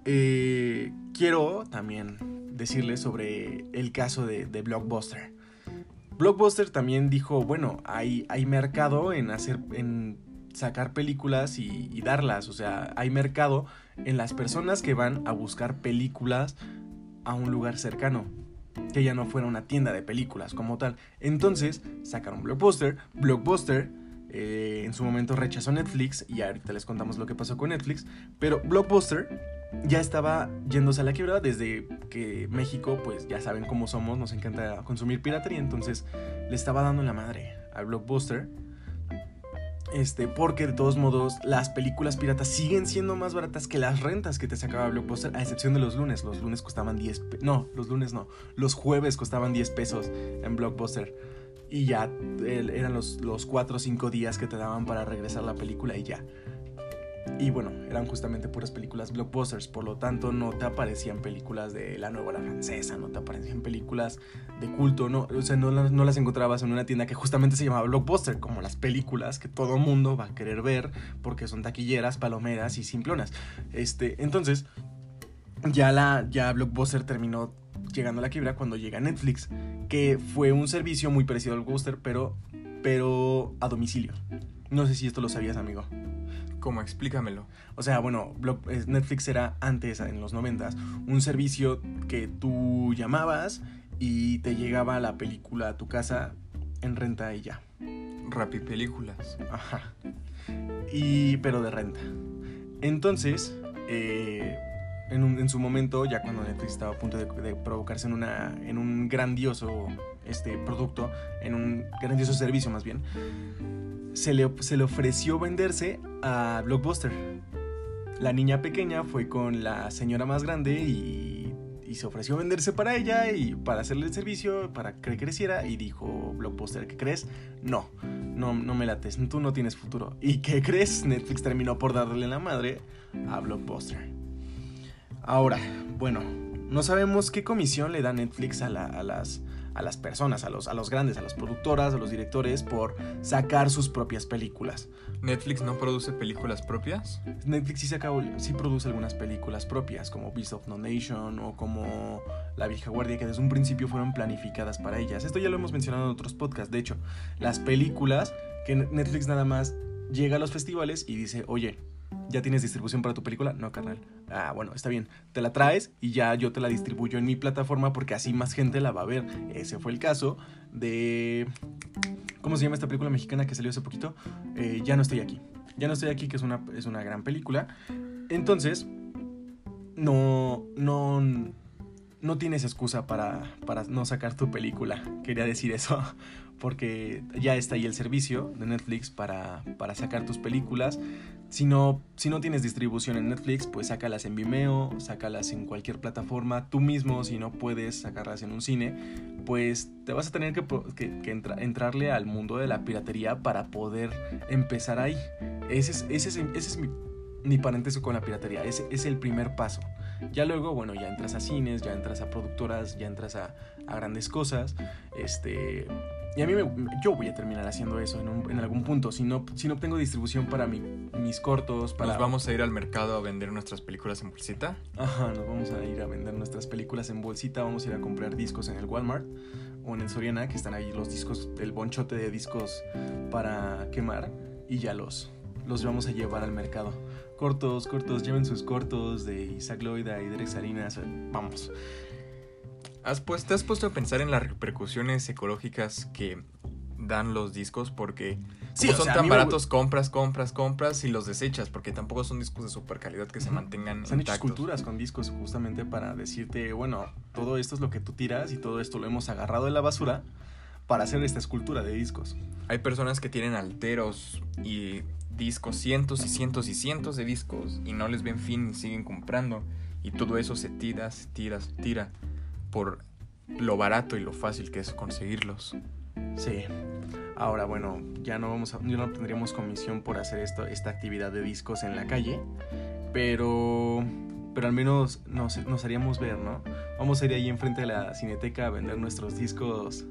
eh, quiero también decirles sobre el caso de, de Blockbuster. Blockbuster también dijo, bueno, hay, hay mercado en hacer, en sacar películas y, y darlas. O sea, hay mercado en las personas que van a buscar películas a un lugar cercano. Que ya no fuera una tienda de películas como tal. Entonces sacaron Blockbuster. Blockbuster eh, en su momento rechazó Netflix y ahorita les contamos lo que pasó con Netflix. Pero Blockbuster ya estaba yéndose a la quiebra desde que México, pues ya saben cómo somos, nos encanta consumir piratería, entonces le estaba dando la madre al Blockbuster. Este, porque de todos modos las películas piratas siguen siendo más baratas que las rentas que te sacaba Blockbuster, a excepción de los lunes. Los lunes costaban 10 pe- No, los lunes no. Los jueves costaban 10 pesos en Blockbuster. Y ya eran los, los 4 o 5 días que te daban para regresar la película y ya. Y bueno, eran justamente puras películas blockbusters, por lo tanto no te aparecían películas de la nueva la francesa, no te aparecían películas de culto, no, o sea, no, las- no las encontrabas en una tienda que justamente se llamaba Blockbuster, como las películas que todo mundo va a querer ver porque son taquilleras, palomeras y simplonas. Este, entonces, ya la ya Blockbuster terminó llegando a la quiebra cuando llega Netflix, que fue un servicio muy parecido al Blockbuster, pero pero a domicilio. No sé si esto lo sabías, amigo. ¿Cómo? Explícamelo. O sea, bueno, Netflix era antes, en los noventas, un servicio que tú llamabas y te llegaba la película a tu casa en renta y ya. Rappi Películas. Ajá. Y, pero de renta. Entonces, eh, en, un- en su momento, ya cuando Netflix estaba a punto de, de provocarse en, una, en un grandioso este, producto, en un grandioso servicio más bien, se le, se le ofreció venderse a Blockbuster. La niña pequeña fue con la señora más grande y, y se ofreció venderse para ella y para hacerle el servicio, para que creciera. Y dijo Blockbuster, ¿qué crees? No, no, no me lates, tú no tienes futuro. ¿Y qué crees? Netflix terminó por darle la madre a Blockbuster. Ahora, bueno, no sabemos qué comisión le da Netflix a, la- a las, a las personas, a los, a los grandes, a las productoras, a los directores, por sacar sus propias películas. ¿Netflix no produce películas propias? Netflix sí, saca, sí produce algunas películas propias, como Beast of No Nation o como La Vieja Guardia, que desde un principio fueron planificadas para ellas. Esto ya lo hemos mencionado en otros podcasts. De hecho, las películas que Netflix nada más llega a los festivales y dice, oye, ¿ya tienes distribución para tu película? No, carnal. Ah, bueno, está bien. Te la traes y ya yo te la distribuyo en mi plataforma porque así más gente la va a ver. Ese fue el caso de... ¿Cómo se llama esta película mexicana que salió hace poquito? Eh, ya no estoy aquí. Ya no estoy aquí, que es una, es una gran película. Entonces, no, no, no tienes excusa para, para no sacar tu película. Quería decir eso. *laughs* Porque ya está ahí el servicio de Netflix para, para sacar tus películas. Si no, si no tienes distribución en Netflix, pues sácalas en Vimeo, sácalas en cualquier plataforma. Tú mismo, si no puedes sacarlas en un cine, pues te vas a tener que, entrarle al mundo de la piratería para poder empezar ahí. Ese es, ese es, ese es mi, mi parentesco con la piratería. Ese es el primer paso. Ya luego, bueno, ya entras a cines, ya entras a productoras, ya entras a, a grandes cosas. Este. Y a mí me, yo voy a terminar haciendo eso en, un- en algún punto. Si no, si no obtengo distribución para mi- mis cortos, para. ¿Nos vamos a ir al mercado a vender nuestras películas en bolsita? Ajá, nos vamos a ir a vender nuestras películas en bolsita, vamos a ir a comprar discos en el Walmart o en el Soriana, que están ahí los discos, el bonchote de discos para quemar y ya los, los vamos a llevar al mercado. Cortos, cortos, lleven sus cortos de Isaac Loida y Derek Salinas, vamos. ¿Has ¿Te has puesto a pensar en las repercusiones ecológicas que dan los discos? Porque Sí, son sea, tan mí me- baratos, compras, compras, compras y los desechas, porque tampoco son discos de super calidad que se mantengan Se han hecho intactos. esculturas con discos justamente para decirte, bueno, todo esto es lo que tú tiras y todo esto lo hemos agarrado de la basura para hacer esta escultura de discos. Hay personas que tienen alteros y discos, cientos y cientos y cientos de discos y no les ven fin y siguen comprando. Y todo eso se tira, se tira, se tira por lo barato y lo fácil que es conseguirlos. Sí. Ahora, bueno, ya no vamos a, ya no tendríamos comisión por hacer esto, esta actividad de discos en la calle, pero, pero al menos nos, nos haríamos ver, ¿no? Vamos a ir ahí enfrente de la cineteca a vender nuestros discos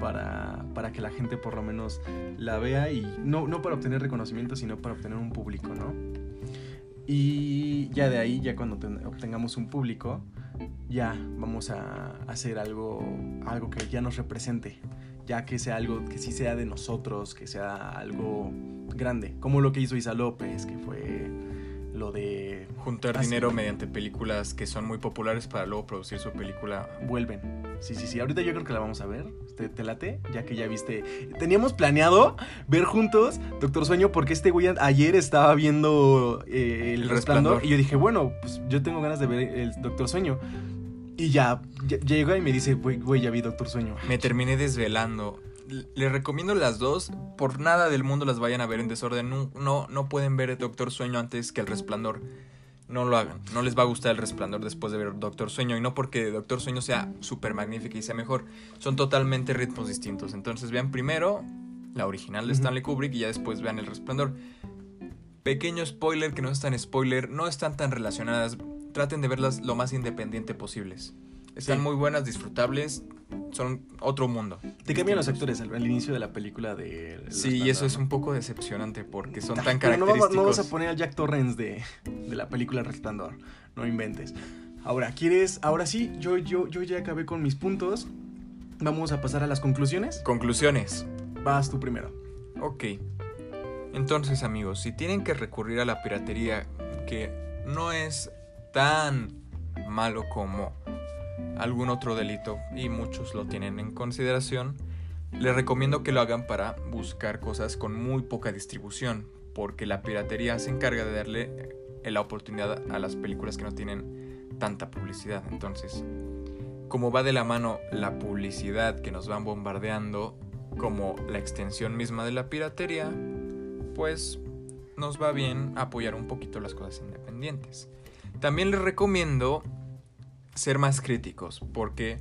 para, para que la gente por lo menos la vea y no, no para obtener reconocimiento, sino para obtener un público, ¿no? Y ya de ahí, ya cuando ten- obtengamos un público, ya vamos a hacer algo, algo que ya nos represente, ya que sea algo que sí sea de nosotros, que sea algo grande, como lo que hizo Isa López, que fue lo de Juntar dinero mediante películas que son muy populares para luego producir su película. Vuelven. Sí, sí, sí. Ahorita yo creo que la vamos a ver. ¿Te, te late? Ya que ya viste. Teníamos planeado ver juntos Doctor Sueño porque este güey ayer estaba viendo eh, el, El resplandor, Resplandor. Y yo dije, bueno, pues yo tengo ganas de ver el Doctor Sueño. Y ya, ya- llega y me dice, güey, güey, ya vi Doctor Sueño. Me terminé desvelando. Les recomiendo las dos. Por nada del mundo las vayan a ver en desorden. No, no, no pueden ver Doctor Sueño antes que El Resplandor. No lo hagan. No les va a gustar El Resplandor después de ver Doctor Sueño. Y no porque Doctor Sueño sea súper magnífica y sea mejor. Son totalmente ritmos distintos. Entonces vean primero la original de. Stanley Kubrick y ya después vean El Resplandor. Pequeño spoiler que no es tan spoiler. No están tan relacionadas. Traten de verlas lo más independiente posibles. Están Sí. muy buenas, disfrutables. Son otro mundo. Te cambian los actores al, al inicio de la película de... Sí, y eso es ¿no? un poco decepcionante porque son Ah, tan pero no característicos. vamos, no vamos a poner al Jack Torrance de, de la película El Resplandor. No inventes. Ahora, ¿quieres? Ahora sí, yo, yo, yo ya acabé con mis puntos. Vamos a pasar a las conclusiones. Conclusiones. Vas tú primero. Ok. Entonces, amigos, si tienen que recurrir a la piratería, que no es tan malo como algún otro delito y muchos lo tienen en consideración, les recomiendo que lo hagan para buscar cosas con muy poca distribución, porque la piratería se encarga de darle la oportunidad a las películas que no tienen tanta publicidad. Entonces, como va de la mano la publicidad que nos van bombardeando como la extensión misma de la piratería, pues nos va bien apoyar un poquito las cosas independientes. También les recomiendo ser más críticos, porque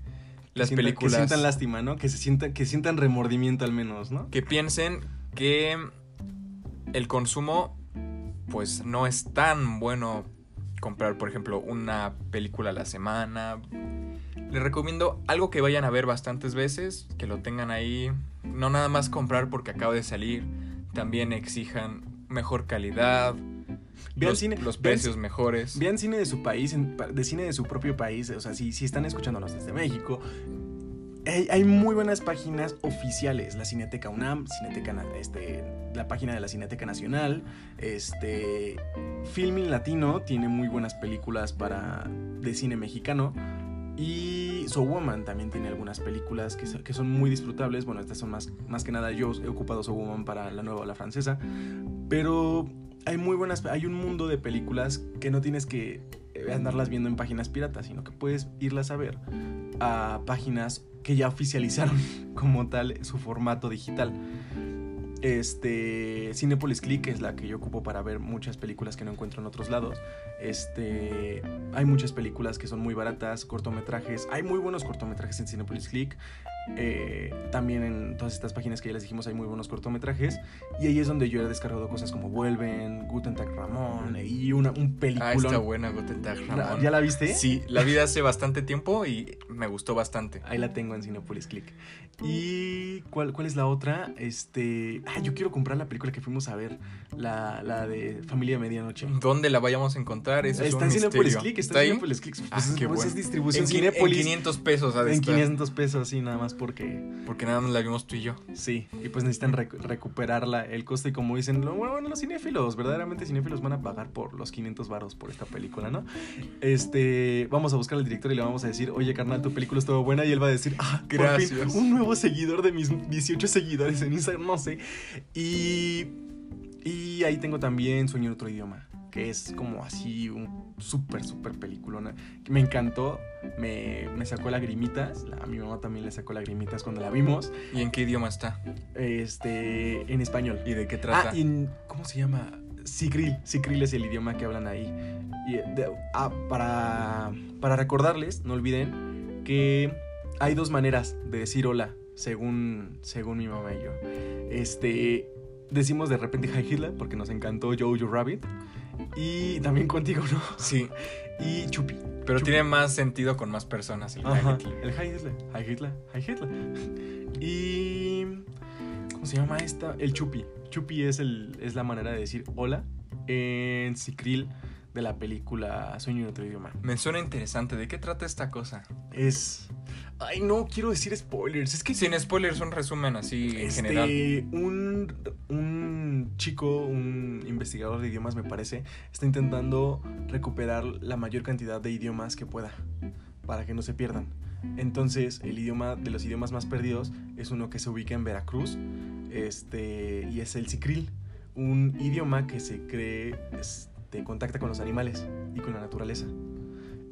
las películas... Que sientan lástima, ¿no? Que, se sientan, que sientan remordimiento al menos, ¿no? Que piensen que el consumo, pues no es tan bueno comprar, por ejemplo, una película a la semana. Les recomiendo algo que vayan a ver bastantes veces, que lo tengan ahí. No nada más comprar porque acaba de salir. También exijan mejor calidad, Vean los, cine, los vean- precios mejores. Vean cine de su país, de cine de su propio país. O sea, si, si están escuchándonos desde México, hay, muy buenas páginas oficiales. La Cineteca UNAM, Cineteca, este, la página de la Cineteca Nacional. Este, Filming Latino tiene muy buenas películas para, de cine mexicano. Y So Woman también tiene algunas películas que, que son muy disfrutables. Bueno, estas son más, más que nada yo he ocupado So Woman para la nueva ola francesa. Pero hay muy buenas, hay un mundo de películas que no tienes que eh, andarlas viendo en páginas piratas, sino que puedes irlas a ver a páginas que ya oficializaron *laughs* como tal su formato digital. Este, Cinepolis Click es la que yo ocupo para ver muchas películas que no encuentro en otros lados. Este, hay muchas películas que son muy baratas, cortometrajes. Hay muy buenos cortometrajes en Cinepolis Click. Eh, también en todas estas páginas que ya les dijimos hay muy buenos cortometrajes. Y ahí es donde yo he descargado cosas como Vuelven, Guten Tag Ramón y una, un película. Ah, está buena Guten Tag, Ramón. ¿Ya la viste? Sí, la vi hace bastante tiempo y me gustó bastante. Ahí la tengo en Cinepolis Click. ¿Y cuál, cuál es la otra? Este. Ah, yo quiero comprar la película que fuimos a ver. La, la de Familia Medianoche. ¿Dónde la vayamos a encontrar? Eso es está un en Cinepolis. Click, está, ¿Está en? Cinepolis Click. Pues Ah, es, qué pues bueno. es distribución En, qui- en Cinépolis. 500 pesos, En estar. 500 pesos, sí, nada más porque. Porque nada más la vimos tú y yo. Sí, y pues necesitan recu- recuperarla el coste. Y como dicen, bueno, los cinéfilos, verdaderamente cinéfilos van a pagar por los 500 varos por esta película, ¿no? Este, vamos a buscar al director y le vamos a decir, oye, carnal, tu película estuvo buena. Y él va a decir, ah, por fin, Gracias. un *laughs* nuevo seguidor de mis 18 seguidores en Instagram, no sé. Y, y ahí tengo también Sueño en otro idioma, que es como así un súper, súper peliculona. Me encantó, me, me sacó lagrimitas. La- A mi mamá también le sacó lagrimitas cuando la vimos. ¿Y en qué idioma está? Este, en español. ¿Y de qué trata? Ah, en- ¿cómo se llama? Sicril. Sicril es el idioma que hablan ahí. Y, de- ah, para, para recordarles, no olviden que hay dos maneras de decir hola, según, según mi mamá y yo. Este, decimos de repente Hi Hitler porque nos encantó Jojo Rabbit. Y también contigo, ¿no? Sí, Y Chupi. pero Chupi. tiene más sentido con más personas el Ajá, Hitler. el Hi Hitler, Hi Hitler, Hi Hitler. Y. ¿Cómo se llama esta? El Chupi. Chupi es, el, es la manera de decir hola en Sicril de la película Sueño en otro idioma. Me suena interesante. ¿De qué trata esta cosa? Es. Ay, no quiero decir spoilers. Es que. Sin spoilers, un resumen así en Este, general. un, un chico, un investigador de idiomas, me parece, está intentando recuperar la mayor cantidad de idiomas que pueda para que no se pierdan. Entonces, el idioma de los idiomas más perdidos es uno que se ubica en Veracruz, este, y es el sicril, un idioma que se cree, este, contacta con los animales y con la naturaleza.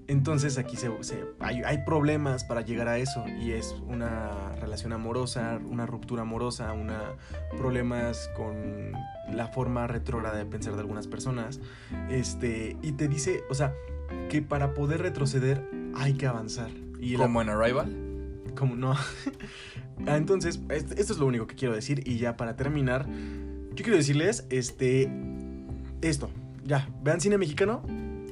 Entonces aquí se, se- hay, hay problemas para llegar a eso y es una relación amorosa, una ruptura amorosa, una problemas con la forma retrógrada de pensar de algunas personas. Este, y te dice, o sea, que para poder retroceder hay que avanzar. Y Como en Arrival. como no. *laughs* Ah, Entonces, est- esto es lo único que quiero decir. Y ya para terminar, yo quiero decirles, este, esto, ya, vean cine mexicano,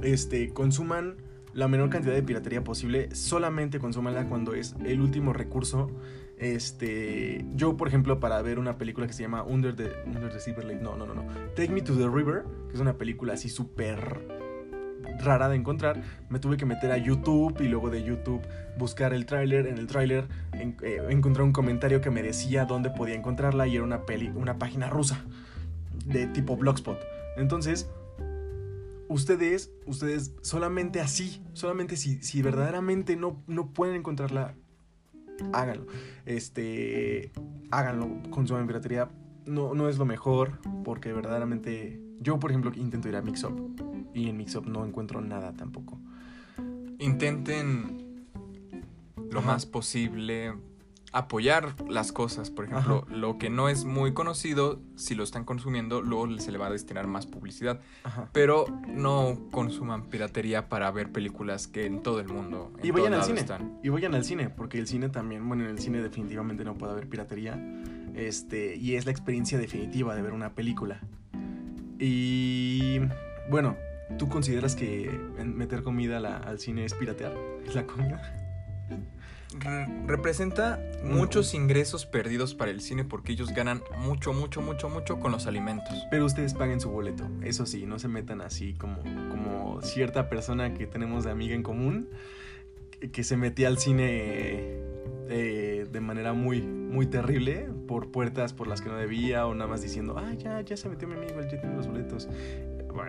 este, consuman la menor cantidad de piratería posible, solamente consúmanla cuando es el último recurso. Este, yo, por ejemplo, para ver una película que se llama Under the, Under the Silver Lake, no, no, no, no, Take Me to the River, que es una película así súper rara de encontrar, me tuve que meter a YouTube y luego de YouTube buscar el tráiler. En el tráiler en- eh, encontré un comentario que me decía dónde podía encontrarla y era una peli, una página rusa. de tipo Blogspot. Entonces, ustedes, ustedes solamente así, solamente si, si verdaderamente no, no pueden encontrarla, háganlo. Este, háganlo, consuman piratería. No, no es lo mejor, porque verdaderamente, yo por ejemplo intento ir a Mixup y en Mixup no encuentro nada tampoco. Intenten lo Ajá. más posible apoyar las cosas. Por ejemplo, lo que no es muy conocido, si lo están consumiendo, luego se le va a destinar más publicidad. Ajá. Pero no consuman piratería para ver películas que en todo el mundo. En Y vayan al cine. están. Y vayan al cine, porque el cine también, bueno, en el cine definitivamente no puede haber piratería. Este, y es la experiencia definitiva de ver una película. Y bueno, ¿tú consideras que meter comida la- al cine es piratear? ¿Es la comida? Re- representa muchos ingresos perdidos para el cine porque ellos ganan mucho, mucho, mucho, mucho con los alimentos. Pero ustedes paguen su boleto. Eso sí, no se metan así como, como cierta persona que tenemos de amiga en común que- se metía al cine eh, de manera muy, muy terrible por puertas por las que no debía o nada más diciendo, ah, ya, ya se metió mi amigo, él ya tiene los boletos.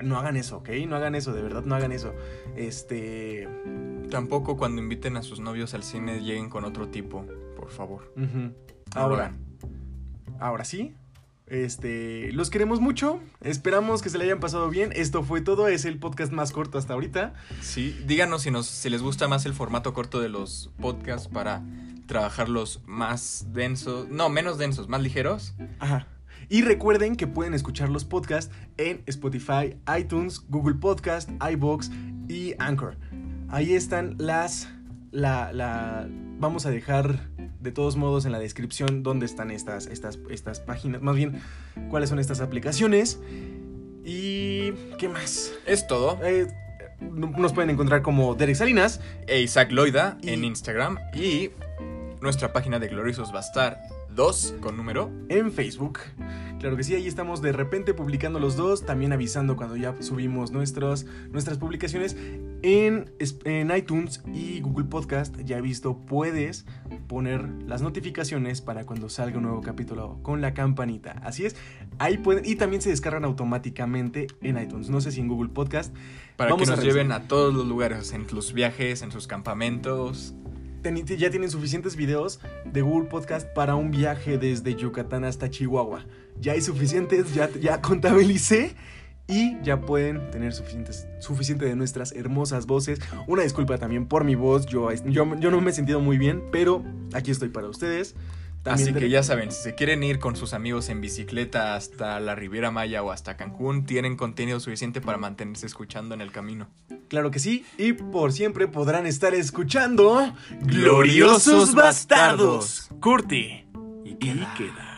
No hagan eso, ¿ok? No hagan eso, de verdad, no hagan eso. Este... Tampoco cuando inviten a sus novios al cine lleguen con otro tipo, por favor. Ahora, ahora sí. Este, los queremos mucho. Esperamos que se le hayan pasado bien. Esto fue todo. Es el podcast más corto hasta ahorita. Sí, díganos si, nos, si les gusta más el formato corto de los podcasts para trabajarlos más densos, no, menos densos, más ligeros. Ajá. Y recuerden que pueden escuchar los podcasts en Spotify, iTunes, Google Podcast, iBox y Anchor. Ahí están las. La, la, vamos a dejar de todos modos en la descripción dónde están estas, estas, estas páginas. Más bien, cuáles son estas aplicaciones. Y. ¿Qué más? Es todo. Eh, nos pueden encontrar como Derek Salinas. E Isaac Loida Y- en Instagram y nuestra página de Gloriosos va a estar 2 con número. en Facebook. Claro que sí, ahí estamos de repente publicando los dos, también avisando cuando ya subimos nuestros, nuestras publicaciones en, en iTunes y Google Podcast. Ya he visto, puedes poner las notificaciones para cuando salga un nuevo capítulo con la campanita. Así es, ahí pueden, y también se descargan automáticamente en iTunes. No sé si en Google Podcast. Para Vamos que a nos revisar. lleven a todos los lugares, en sus viajes, en sus campamentos. Ya tienen suficientes videos de Google Podcast para un viaje desde Yucatán hasta Chihuahua. Ya hay suficientes, ya, ya contabilicé y ya pueden tener suficientes, suficiente de nuestras hermosas voces. Una disculpa también por mi voz, yo, yo, yo no me he sentido muy bien, pero aquí estoy para ustedes. Así que ya saben, si se quieren ir con sus amigos en bicicleta hasta la Riviera Maya o hasta Cancún, tienen contenido suficiente para mantenerse escuchando en el camino. Claro que sí, y por siempre podrán estar escuchando Gloriosos Bastardos, Curti y queda. Y queda.